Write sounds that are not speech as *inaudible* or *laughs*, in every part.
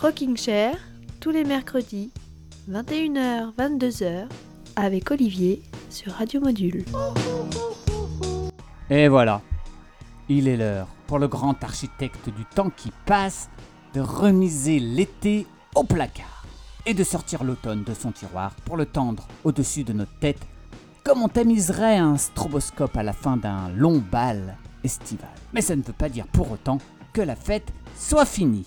Rocking Chair, tous les mercredis, 21h, 22h, avec Olivier sur Radio Module. Et voilà, il est l'heure pour le grand architecte du temps qui passe de remiser l'été au placard et de sortir l'automne de son tiroir pour le tendre au-dessus de notre tête comme on tamiserait un stroboscope à la fin d'un long bal estival. Mais ça ne veut pas dire pour autant que la fête soit finie.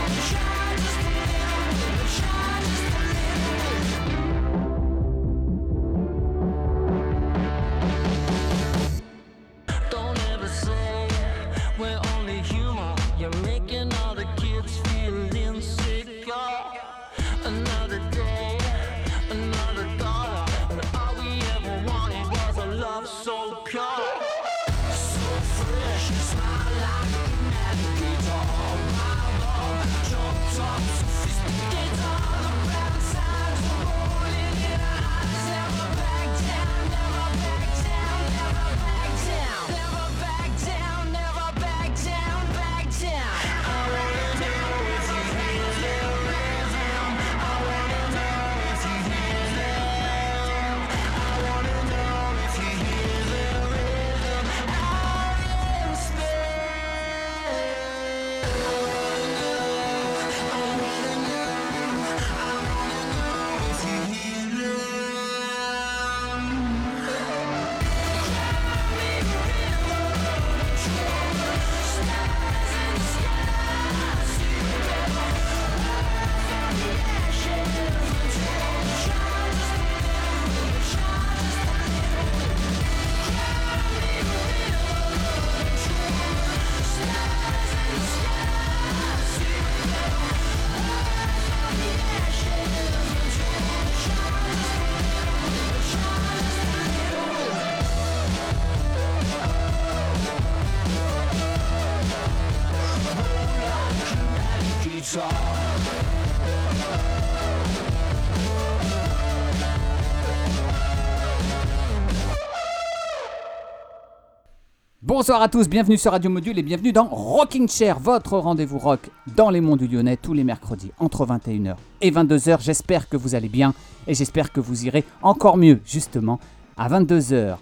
Bonsoir à tous, bienvenue sur Radio Module et bienvenue dans Rocking Chair, votre rendez-vous rock dans les monts du Lyonnais tous les mercredis entre 21h et 22h. J'espère que vous allez bien et j'espère que vous irez encore mieux justement à 22h.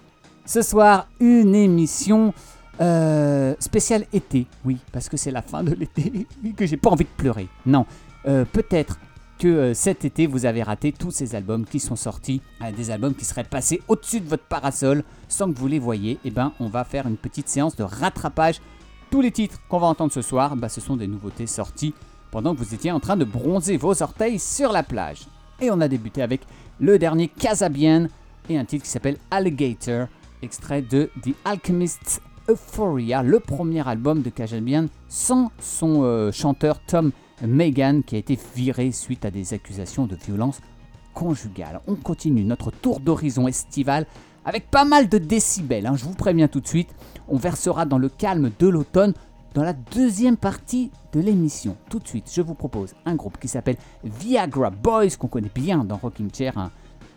Ce soir, une émission euh, spéciale été, oui, parce que c'est la fin de l'été et *laughs* que j'ai pas envie de pleurer. Non, Euh, peut-être que euh, cet été vous avez raté tous ces albums qui sont sortis, euh, des albums qui seraient passés au-dessus de votre parasol sans que vous les voyiez. Et ben, on va faire une petite séance de rattrapage. Tous les titres qu'on va entendre ce soir, bah, ce sont des nouveautés sorties pendant que vous étiez en train de bronzer vos orteils sur la plage. Et on a débuté avec le dernier Casabian et un titre qui s'appelle Alligator, extrait de The Alchemist's Euphoria, le premier album de Kajabian sans son euh, chanteur Tom Megan qui a été viré suite à des accusations de violence conjugale. On continue notre tour d'horizon estival avec pas mal de décibels, hein, je vous préviens tout de suite. On versera dans le calme de l'automne dans la deuxième partie de l'émission. Tout de suite, je vous propose un groupe qui s'appelle Viagra Boys, qu'on connaît bien dans Rocking Chair, un,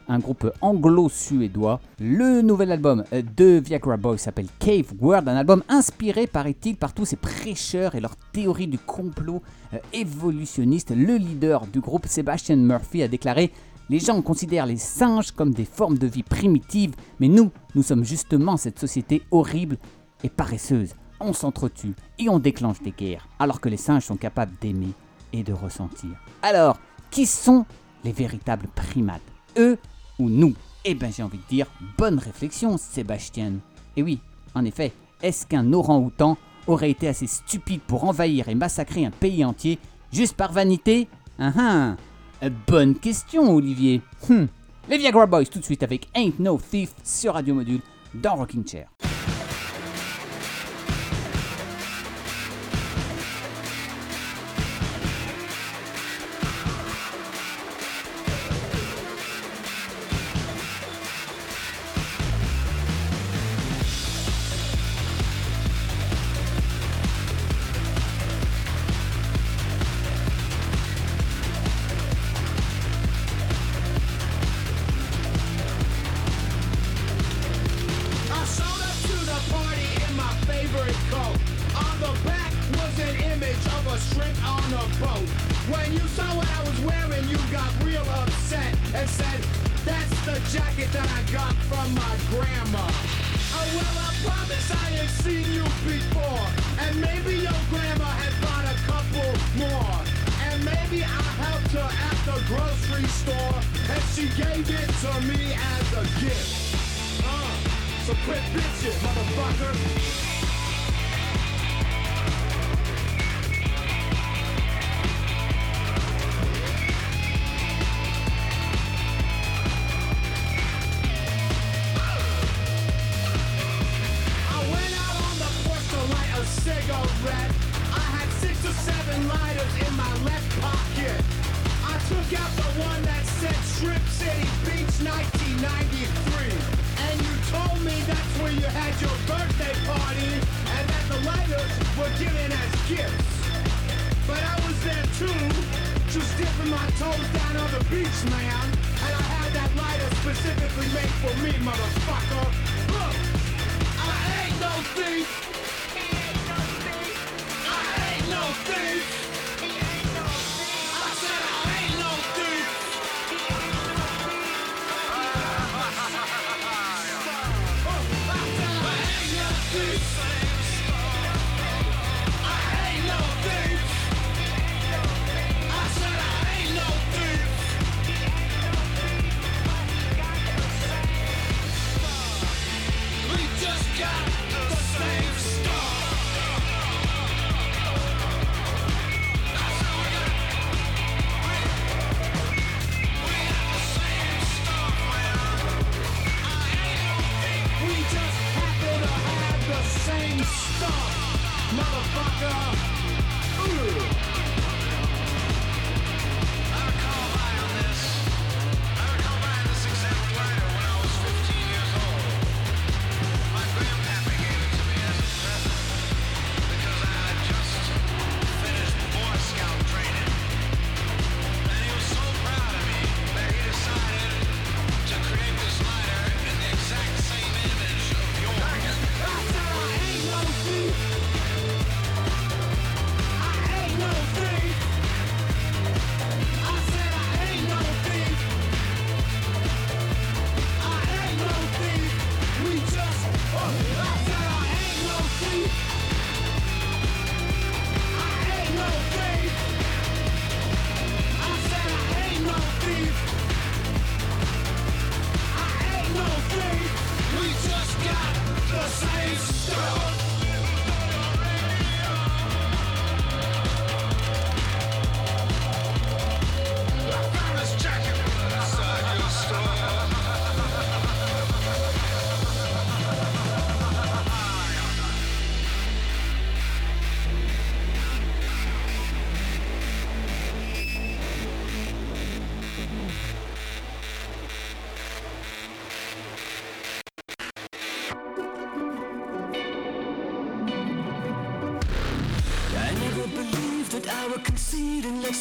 un groupe anglo-suédois. Le nouvel album de Viagra Boys s'appelle Cave World, un album inspiré, paraît-il, par tous ces prêcheurs et leurs théories du complot euh, évolutionniste. Le leader du groupe, Sebastian Murphy, a déclaré les gens considèrent les singes comme des formes de vie primitives, mais nous, nous sommes justement cette société horrible et paresseuse. On s'entretue et on déclenche des guerres, alors que les singes sont capables d'aimer et de ressentir. Alors, qui sont les véritables primates? Eux ou nous Eh bien, j'ai envie de dire, bonne réflexion, Sébastien. Et oui, en effet, est-ce qu'un orang-outan aurait été assez stupide pour envahir et massacrer un pays entier juste par vanité? Ah ah euh, Bonne question, Olivier. Hmm. Les Viagra Boys tout de suite avec Ain't No Thief sur Radio Module dans Rocking Chair.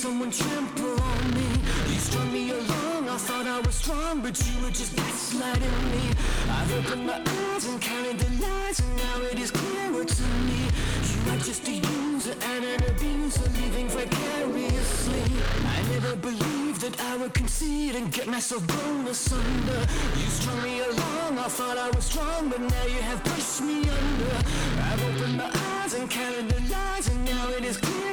Someone trample on me. You strung me along, I thought I was strong, but you were just gaslighting me. I've opened my eyes and counted the lies, and now it is clearer to me. You are just a user and an abuser, living vicariously. I never believed that I would concede and get myself blown asunder. You strung me along, I thought I was strong, but now you have pushed me under. I've opened my eyes and counted the lies, and now it is clearer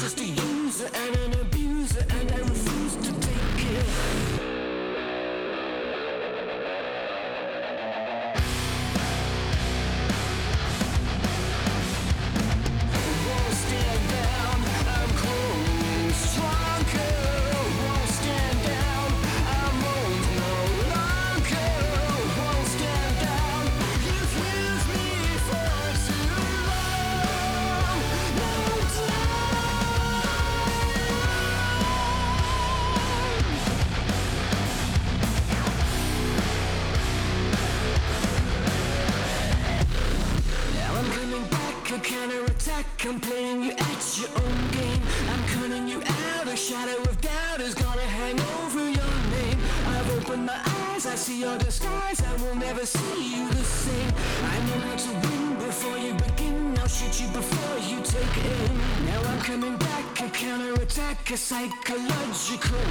just a user and an abuser, and I refuse to take it.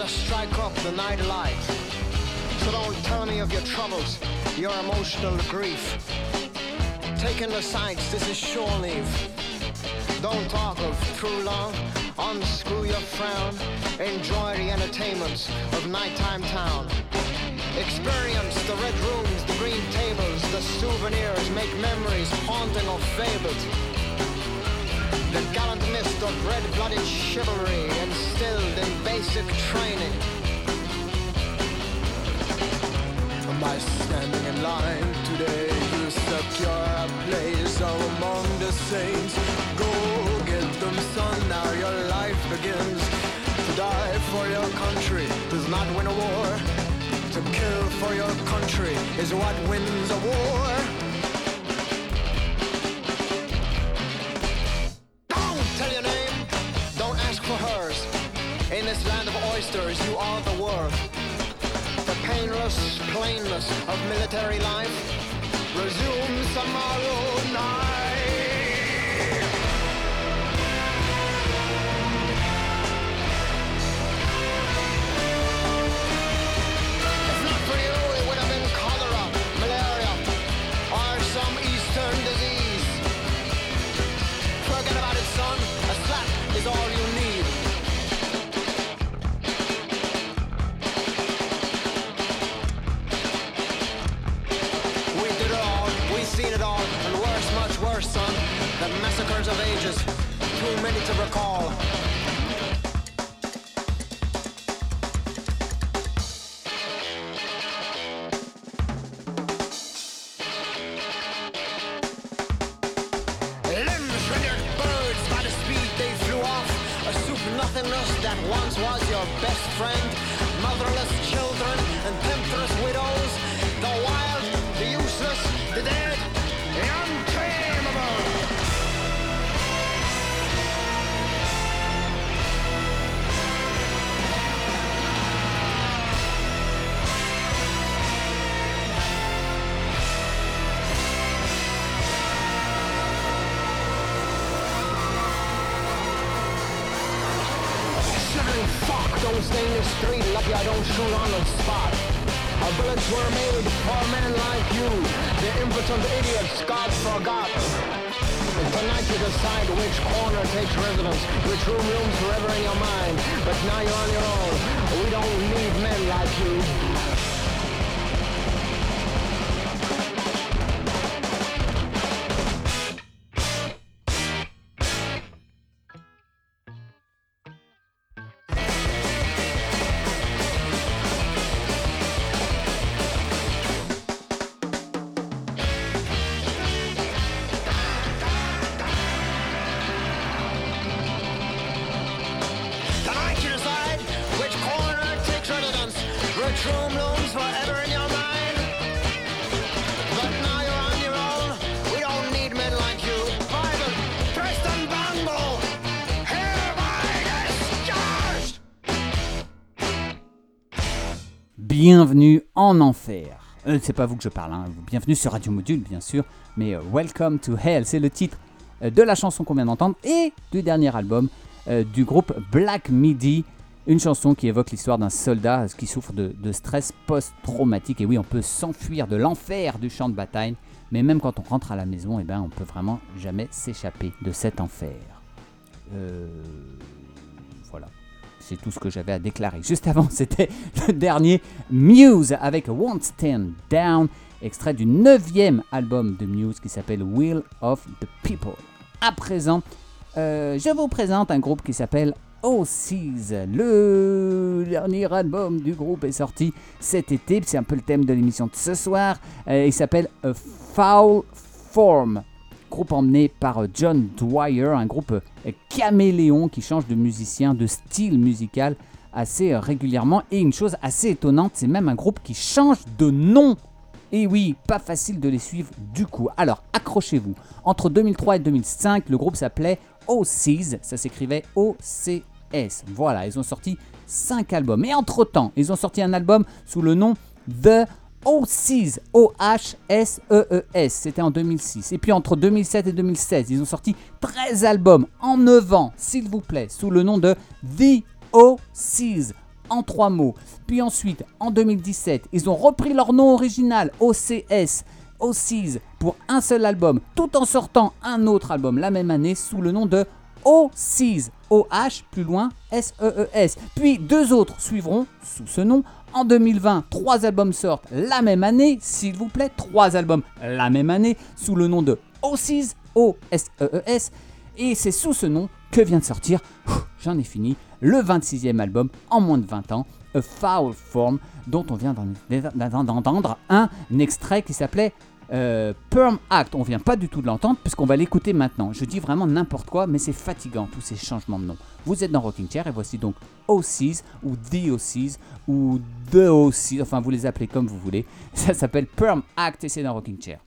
To strike up the night light. So don't tell me of your troubles, your emotional grief. Take in the sights, this is shore leave. Don't talk of too long, unscrew your frown. Enjoy the entertainments of nighttime town. Experience the red rooms, the green tables, the souvenirs, make memories haunting or fabled. The gallant mist of red-blooded chivalry instilled in basic training. By standing in line today, you secure a place among the saints. Go get them, son, now your life begins. To die for your country does not win a war. To kill for your country is what wins a war. Oysters, you are the worth. The painless plainness of military life resumes tomorrow night. Bienvenue en enfer. Euh, c'est pas vous que je parle, hein. bienvenue sur Radio Module bien sûr, mais euh, Welcome to Hell, c'est le titre euh, de la chanson qu'on vient d'entendre et du dernier album du groupe Black Midi, une chanson qui évoque l'histoire d'un soldat qui souffre de, stress post-traumatique. Et oui, on peut s'enfuir de l'enfer du champ de bataille, mais même quand on rentre à la maison, eh ben, on peut vraiment jamais s'échapper de cet enfer. Euh. C'est tout ce que j'avais à déclarer. Juste avant, *laughs* c'était le dernier Muse avec Won't Stand Down, extrait du neuvième album de Muse qui s'appelle Will of the People. À présent, euh, je vous présente un groupe qui s'appelle Oasis. Le dernier album du groupe est sorti cet été. C'est un peu le thème de l'émission de ce soir. Euh, il s'appelle A Foul Form groupe emmené par euh, John Dwyer, un groupe euh, caméléon qui change de musicien, de style musical assez euh, régulièrement. Et une chose assez étonnante, c'est même un groupe qui change de nom. Et oui, pas facile de les suivre du coup. Alors, accrochez-vous. Entre 2003 et 2005, le groupe s'appelait OCs, ça s'écrivait O-C-S. Voilà, ils ont sorti 5 albums. Et entre-temps, ils ont sorti un album sous le nom The OCs, O-H-S-E-E-S, c'était en 2006. Et puis entre 2007 et 2016, ils ont sorti 13 albums en 9 ans, s'il vous plaît, sous le nom de The OCs, en 3 mots. Puis ensuite, en 2017, ils ont repris leur nom original, OCS, OCs, pour un seul album, tout en sortant un autre album la même année sous le nom de OCs, O-H, plus loin, S-E-E-S. Puis deux autres suivront sous ce nom. En 2020, trois albums sortent la même année, s'il vous plaît, trois albums la même année, sous le nom de OCs, O-S-E-E-S. Et c'est sous ce nom que vient de sortir, j'en ai fini, le 26e album en moins de 20 ans, A Foul Form, dont on vient d'en- d'entendre un extrait qui s'appelait euh, Perm Act. On vient pas du tout de l'entendre puisqu'on va l'écouter maintenant. Je dis vraiment n'importe quoi, mais c'est fatigant tous ces changements de nom. Vous êtes dans Rocking Chair et voici donc OCs ou The OCs ou The OCs, enfin vous les appelez comme vous voulez. *laughs* Ça s'appelle Perm Act et c'est dans Rocking Chair.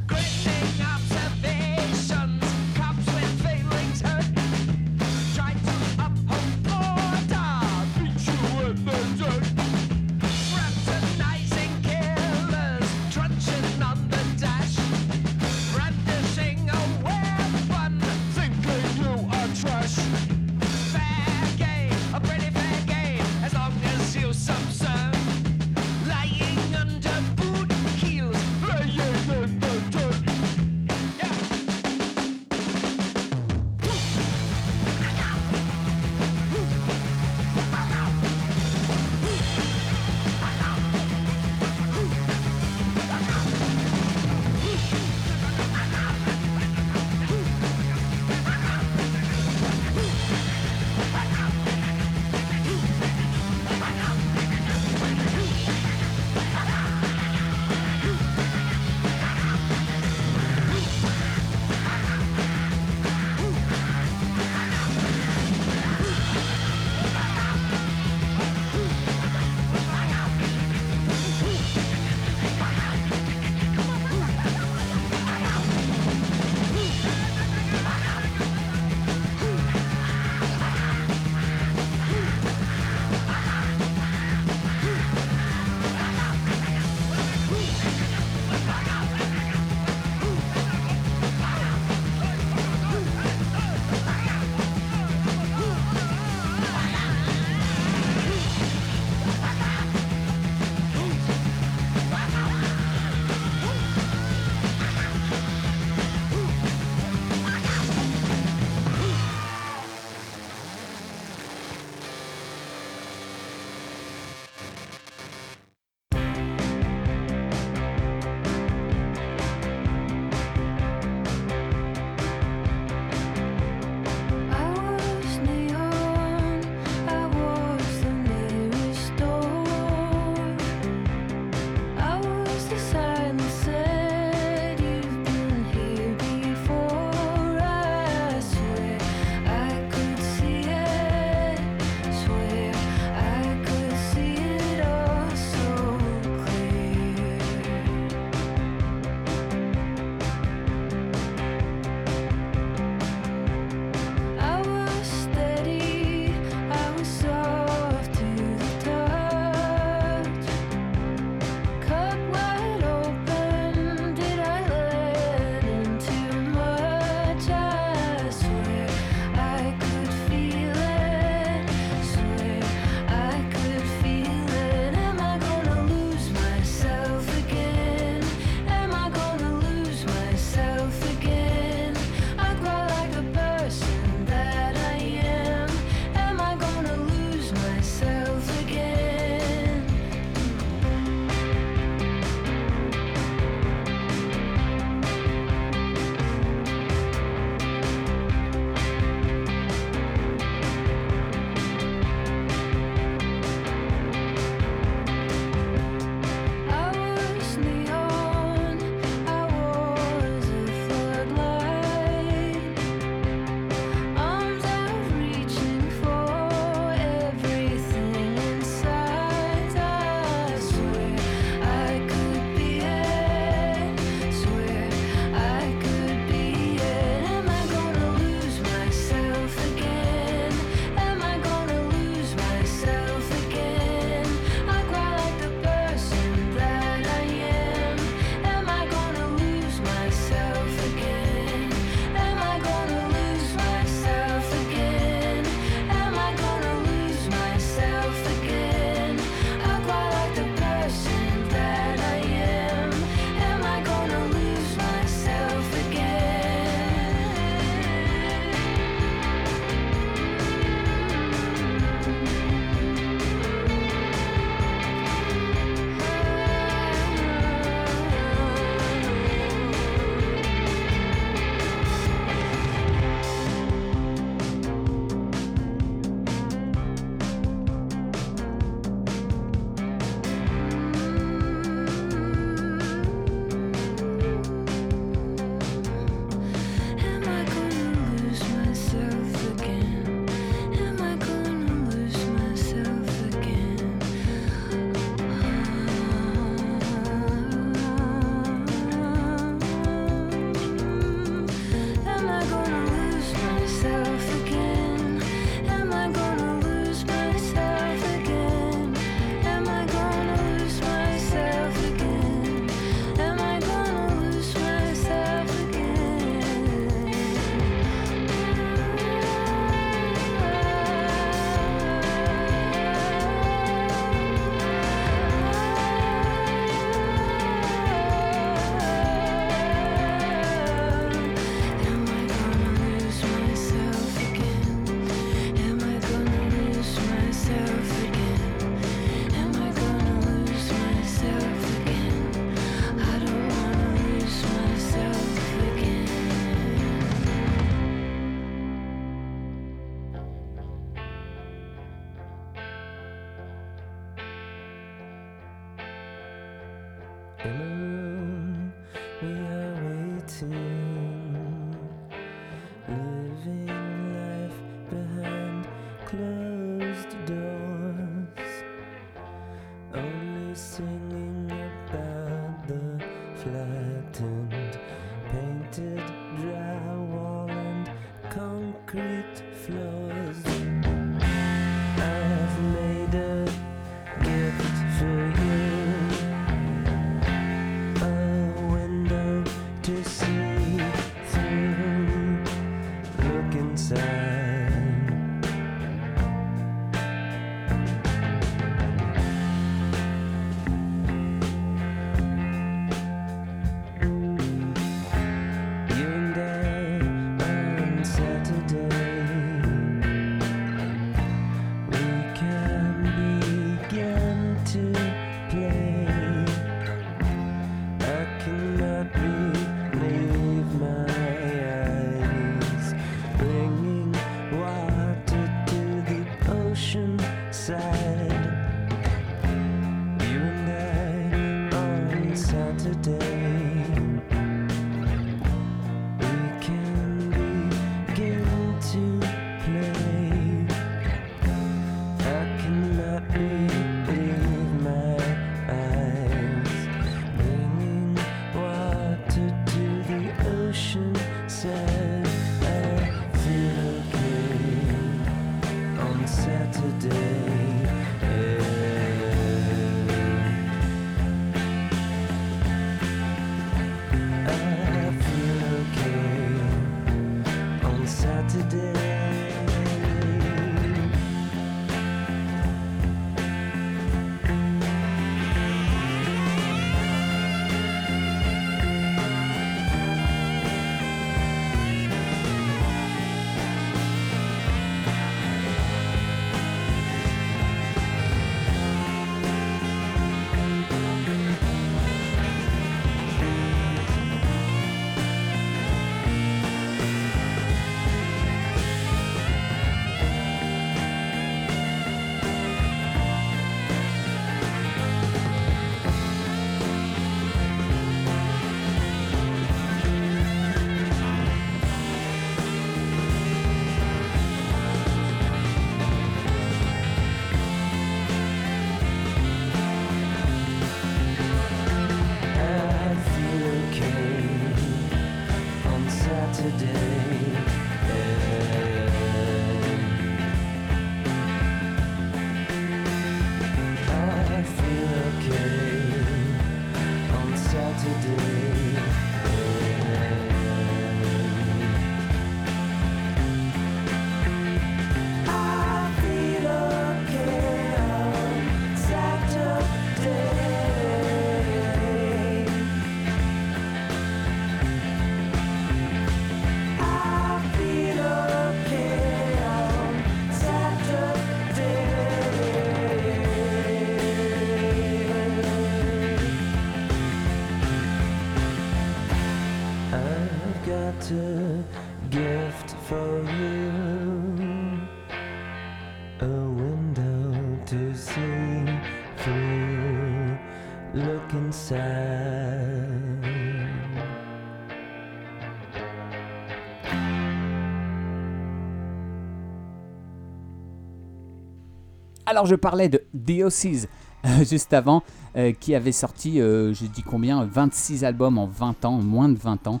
Alors je parlais de Oasis euh, juste avant, euh, qui avait sorti, euh, je dis combien, 26 albums en 20 ans, moins de 20 ans,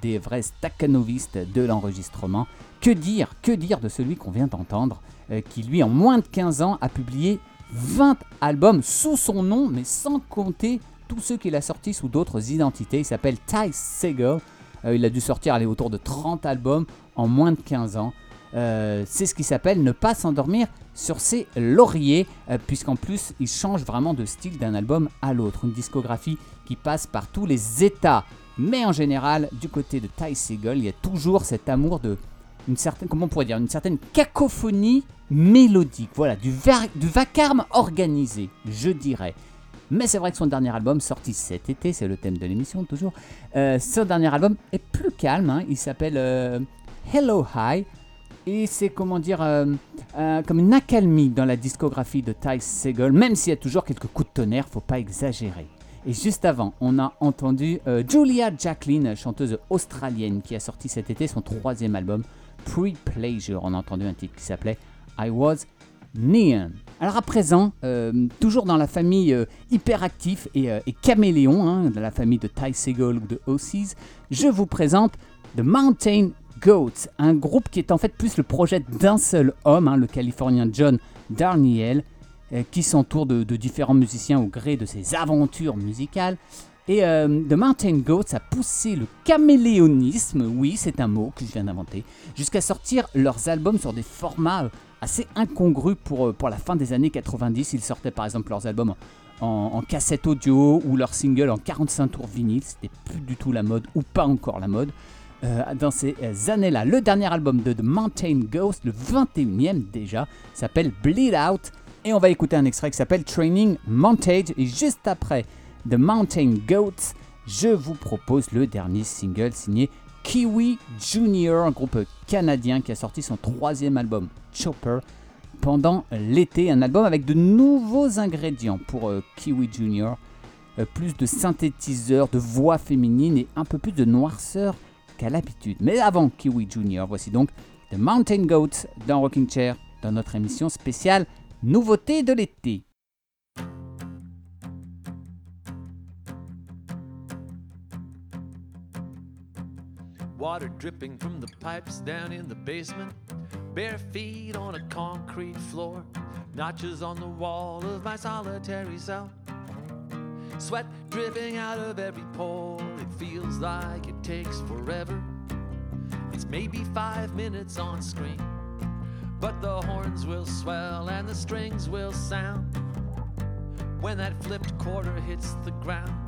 des vrais staccanovistes de l'enregistrement. Que dire, que dire de celui qu'on vient d'entendre, qui lui en moins de 15 ans a publié 20 albums sous son nom, mais sans compter tous ceux qu'il a sortis sous d'autres identités. Il s'appelle Ty Segall. Il a dû sortir aller autour de 30 albums en moins de 15 ans. Euh, c'est ce qui s'appelle ne pas s'endormir sur ses lauriers, euh, puisqu'en plus il change vraiment de style d'un album à l'autre. Une discographie qui passe par tous les états. Mais en général, du côté de Ty Segall, il y a toujours cet amour de une certaine, comment on pourrait dire, une certaine cacophonie mélodique. Voilà, du, va- du vacarme organisé, je dirais. Mais c'est vrai que son dernier album, sorti cet été, c'est le thème de l'émission toujours, euh, ce dernier album est plus calme. hein. Il s'appelle euh, Hello High. Et c'est comment dire, euh, euh, comme une accalmie dans la discographie de Ty Segall, même s'il y a toujours quelques coups de tonnerre, faut pas exagérer. Et juste avant, on a entendu euh, Julia Jacqueline, chanteuse australienne, qui a sorti cet été son troisième album, Pre-Pleasure. On a entendu un titre qui s'appelait I Was Neon. Alors à présent, toujours dans la famille euh, hyperactif et, et caméléon, hein, de la famille de Ty Segall ou de Ossies, je vous présente The Mountain Goats, un groupe qui est en fait plus le projet d'un seul homme, hein, le Californien John Darnielle, euh, qui s'entoure de, différents musiciens au gré de ses aventures musicales. Et euh, The Mountain Goats a poussé le caméléonisme, oui c'est un mot que je viens d'inventer, jusqu'à sortir leurs albums sur des formats euh, assez incongrus pour, pour la fin des années 90. Ils sortaient par exemple leurs albums en, en cassette audio ou leurs singles en 45 tours vinyle, c'était plus du tout la mode ou pas encore la mode. Euh, dans ces euh, années-là, le dernier album de The Mountain Ghost, le 21e déjà, s'appelle Bleed Out. Et on va écouter un extrait qui s'appelle Training Montage. Et juste après The Mountain Goats, je vous propose le dernier single signé Kiwi Junior, un groupe canadien qui a sorti son troisième album Chopper pendant l'été. Un album avec de nouveaux ingrédients pour euh, Kiwi Junior. Plus de synthétiseurs, de voix féminines et un peu plus de noirceur qu'à l'habitude. Mais avant Kiwi Junior, voici donc The Mountain Goats dans Rocking Chair dans notre émission spéciale Nouveauté de l'été. Water dripping from the pipes down in the basement. Bare feet on a concrete floor. Notches on the wall of my solitary cell. Sweat dripping out of every pore. It feels like it takes forever. It's maybe five minutes on screen. But the horns will swell and the strings will sound when that flipped quarter hits the ground.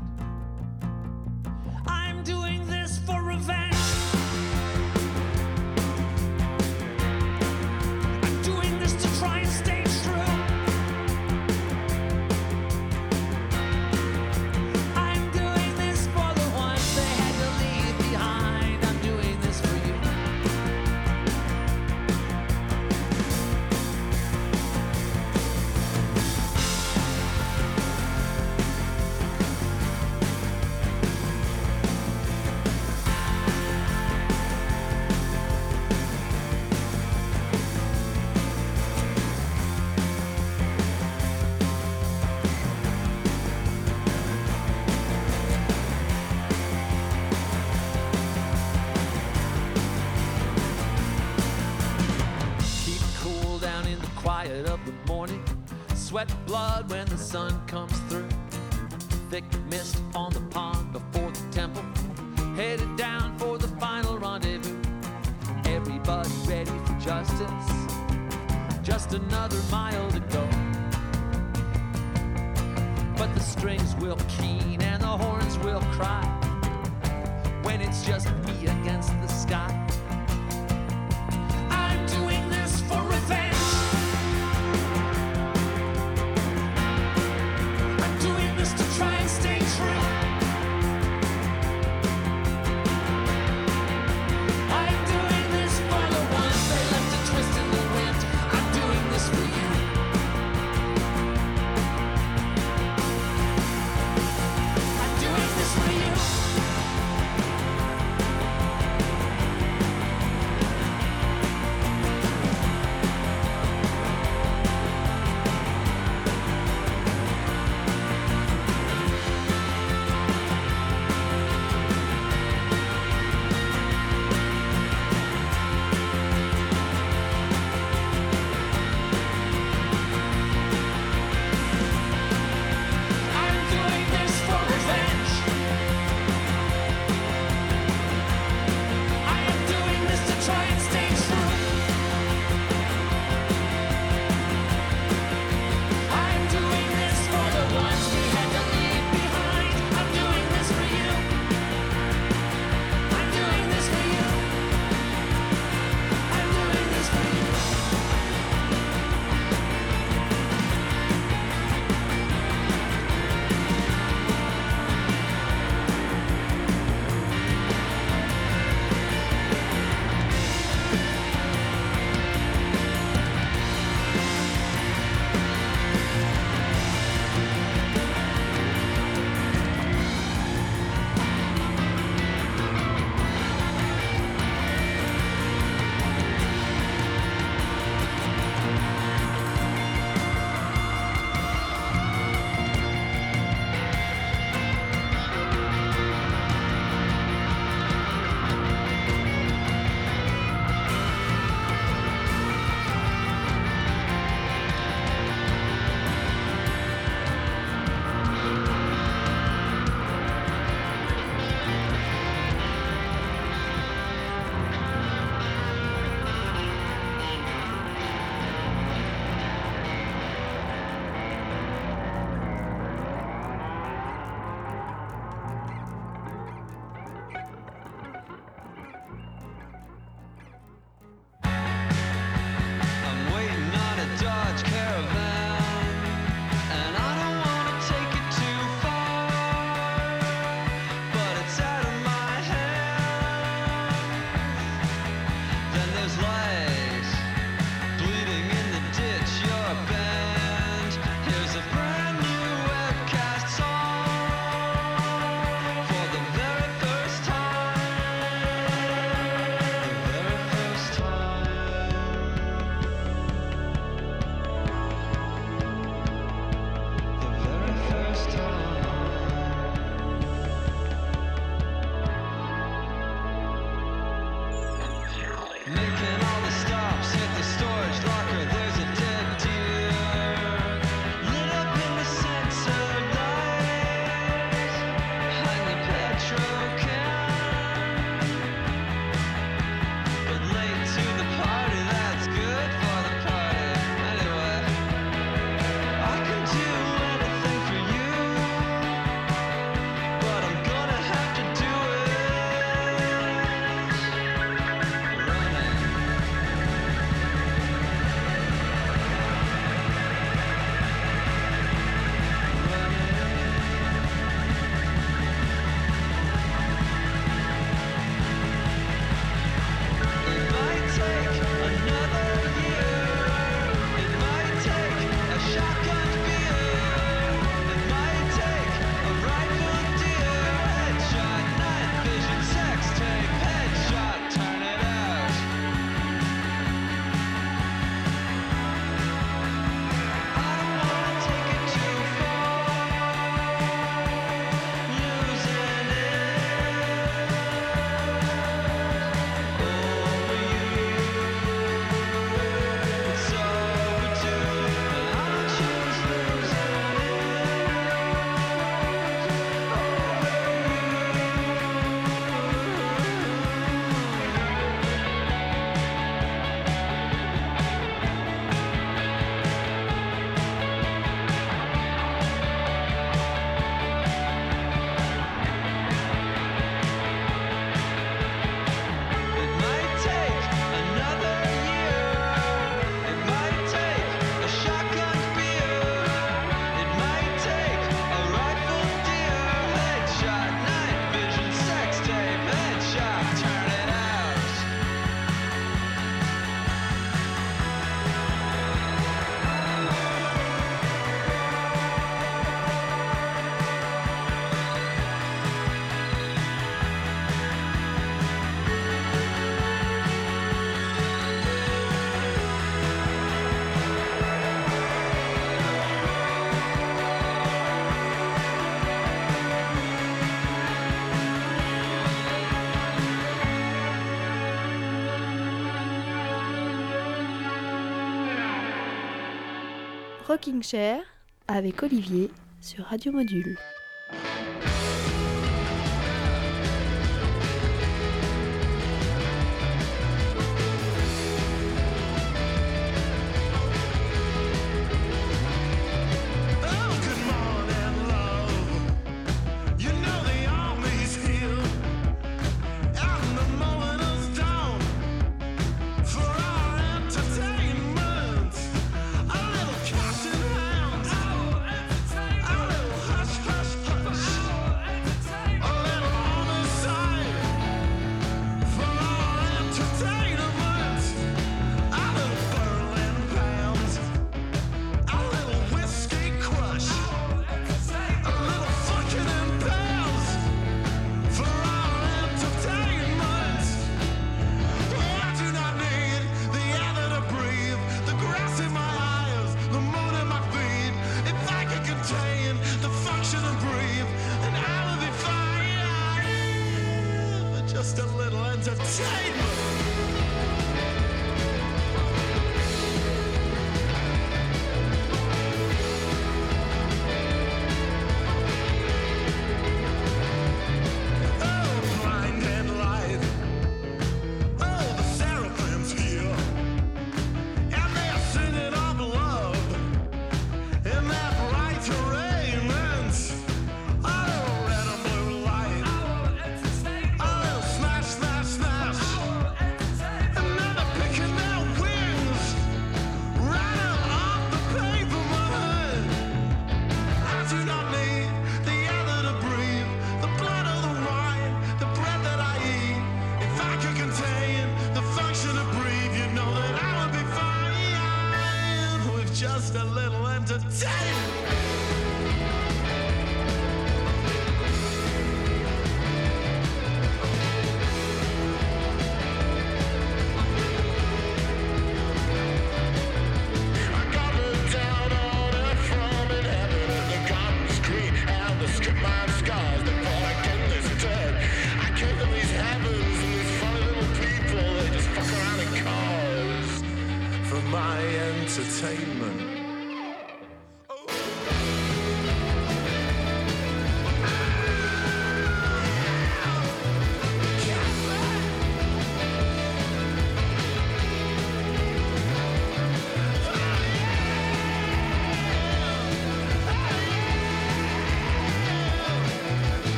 Rocking Chair avec Olivier sur Radio Module.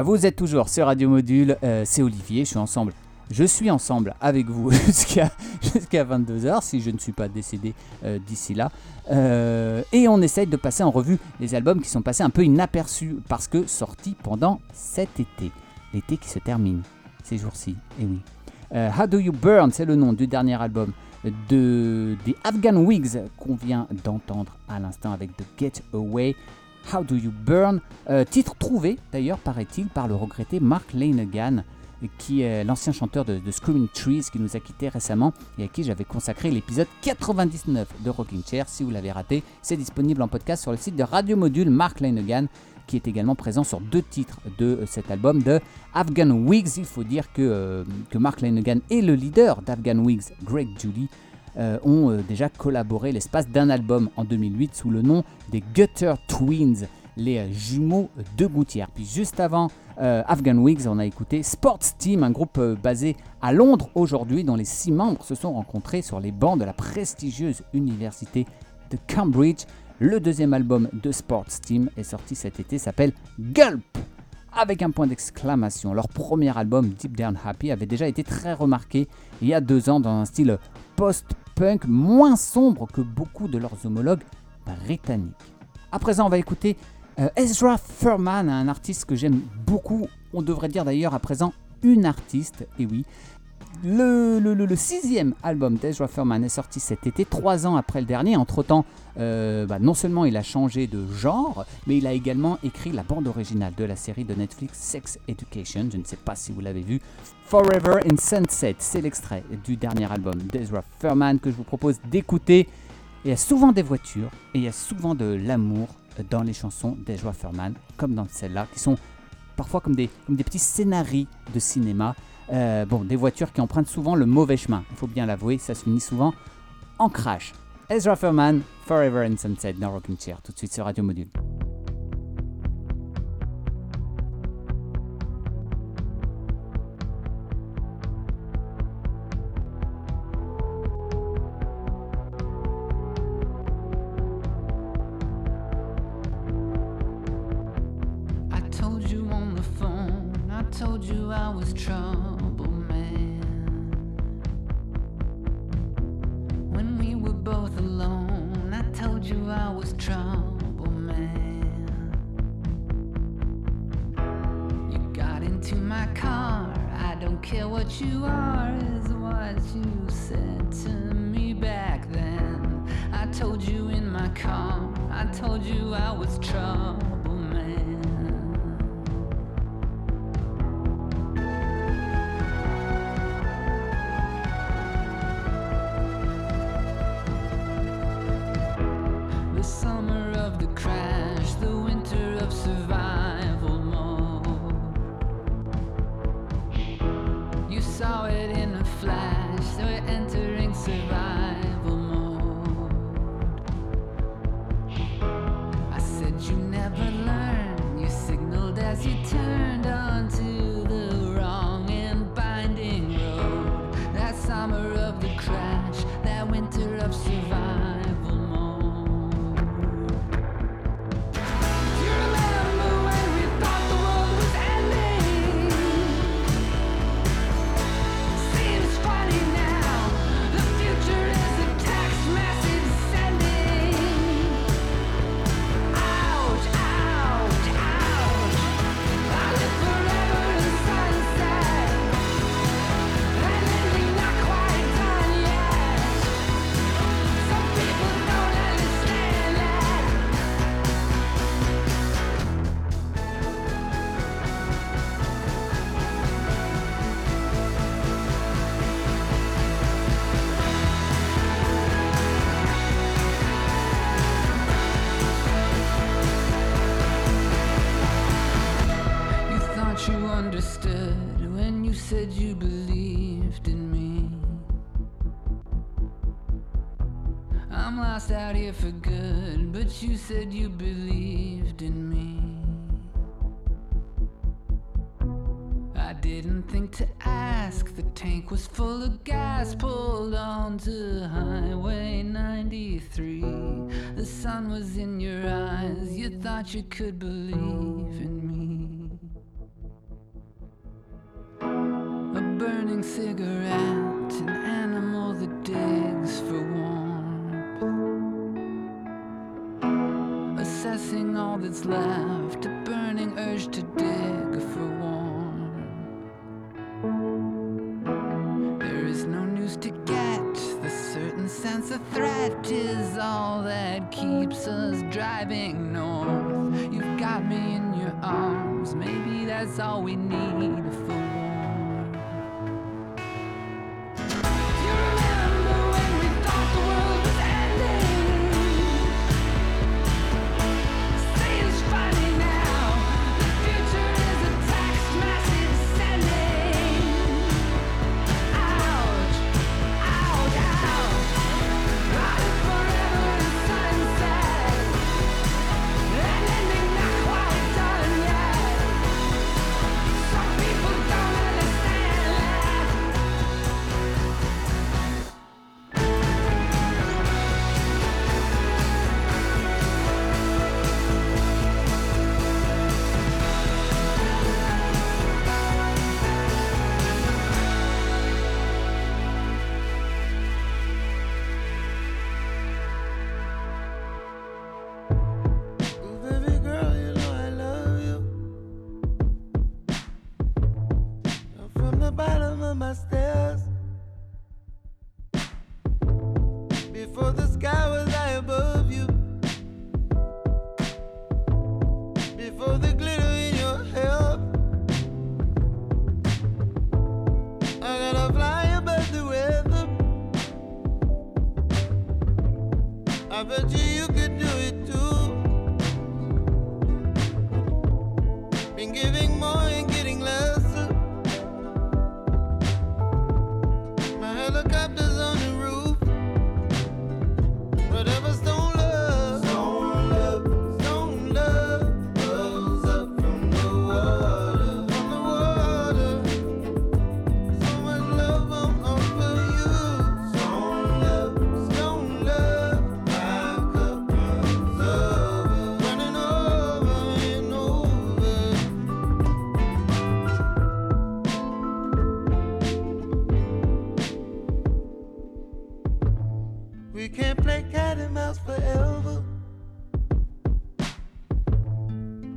Vous êtes toujours sur Radio Module, euh, c'est Olivier, je suis ensemble. Je suis ensemble avec vous *laughs* jusqu'à jusqu'à 22h si je ne suis pas décédé euh, d'ici là. Euh, et on essaye de passer en revue les albums qui sont passés un peu inaperçus parce que sortis pendant cet été. L'été qui se termine ces jours-ci, et oui. How Do You Burn, c'est le nom du dernier album de, des Afghan Wigs qu'on vient d'entendre à l'instant avec The Get Away. How Do You Burn, euh, titre trouvé d'ailleurs, paraît-il, par le regretté Mark Lanegan, qui est l'ancien chanteur de, Screaming Trees, qui nous a quittés récemment et à qui j'avais consacré l'épisode 99 de Rocking Chair. Si vous l'avez raté, c'est disponible en podcast sur le site de Radio Module Mark Lanegan, qui est également présent sur deux titres de euh, cet album de Afghan Wigs. Il faut dire que, euh, que Mark Lanegan et le leader d'Afghan Wigs, Greg Julie, euh, ont euh, déjà collaboré l'espace d'un album en 2008 sous le nom des Gutter Twins, les euh, jumeaux de Gouttière. Puis juste avant Afghan Wigs, on a écouté Sports Team, un groupe basé à Londres aujourd'hui, dont les six membres se sont rencontrés sur les bancs de la prestigieuse université de Cambridge. Le deuxième album de Sports Team est sorti cet été, s'appelle Gulp avec un point d'exclamation. Leur premier album, Deep Down Happy, avait déjà été très remarqué il y a deux ans dans un style post-punk moins sombre que beaucoup de leurs homologues britanniques. À présent, on va écouter euh, Ezra Furman, un artiste que j'aime beaucoup. On devrait dire d'ailleurs à présent une artiste, et oui. Le, sixième album d'Ezra Furman est sorti cet été, trois ans après le dernier. Entre-temps, euh, bah, non seulement il a changé de genre, mais il a également écrit la bande originale de la série de Netflix Sex Education. Je ne sais pas si vous l'avez vu. Forever in Sunset, c'est l'extrait du dernier album d'Ezra Furman que je vous propose d'écouter. Il y a souvent des voitures et il y a souvent de l'amour dans les chansons d'Ezra Furman, comme dans celle-là, qui sont parfois comme des, comme des petits scénarios de cinéma. Euh, bon, des voitures qui empruntent souvent le mauvais chemin, il faut bien l'avouer, ça se finit souvent en crash. Ezra Furman, Forever in Sunset dans Rocking Chair, tout de suite sur Radio Module. you said you believed in me. I didn't think to ask, the tank was full of gas, pulled onto Highway 93. The sun was in your eyes, you thought you could believe.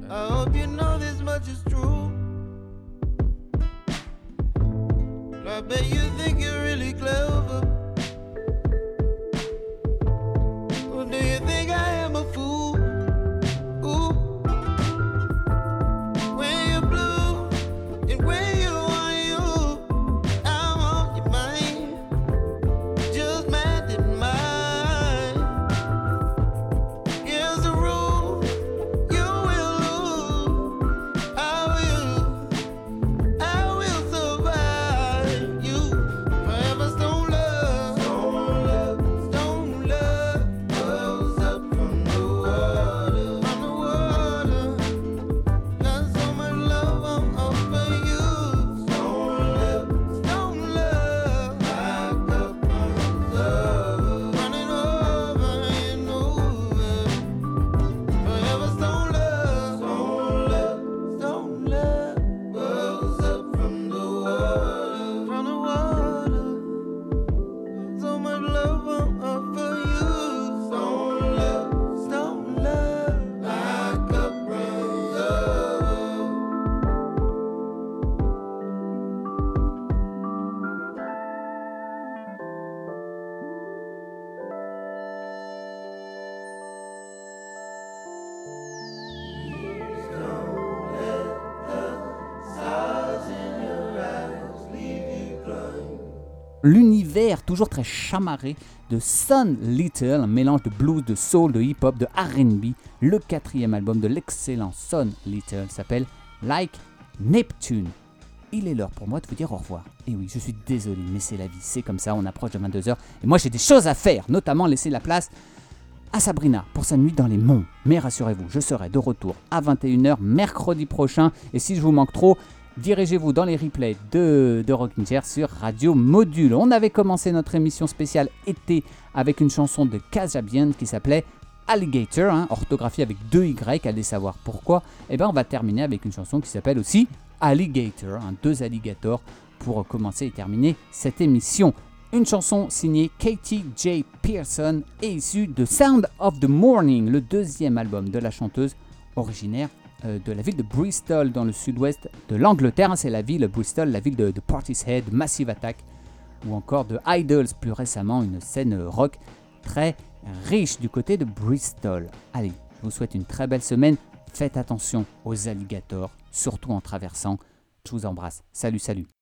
I hope you know this much is true. I bet you think you're really clever. très chamarré de Sun Little, un mélange de blues, de soul, de hip-hop, de RB. Le quatrième album de l'excellent Sun Little s'appelle Like Neptune. Il est l'heure pour moi de vous dire au revoir. Et oui, je suis désolé, mais c'est la vie, c'est comme ça, on approche de 22h. Et moi j'ai des choses à faire, notamment laisser la place à Sabrina pour sa nuit dans les monts. Mais rassurez-vous, je serai de retour à 21h mercredi prochain. Et si je vous manque trop, dirigez-vous dans les replays de, de Rocking Chair sur Radio Module. On avait commencé notre émission spéciale été avec une chanson de Kajabian qui s'appelait Alligator, hein, orthographiée avec deux Y, allez savoir pourquoi. Et bien on va terminer avec une chanson qui s'appelle aussi Alligator, hein, deux alligators pour commencer et terminer cette émission. Une chanson signée Katie J. Pearson et issue de Sound of the Morning, le deuxième album de la chanteuse originaire de la ville de Bristol dans le sud-ouest de l'Angleterre. C'est la ville Bristol, la ville de, de Portishead, Massive Attack ou encore de Idols plus récemment, une scène rock très riche du côté de Bristol. Allez, je vous souhaite une très belle semaine. Faites attention aux alligators, surtout en traversant. Je vous embrasse. Salut, salut.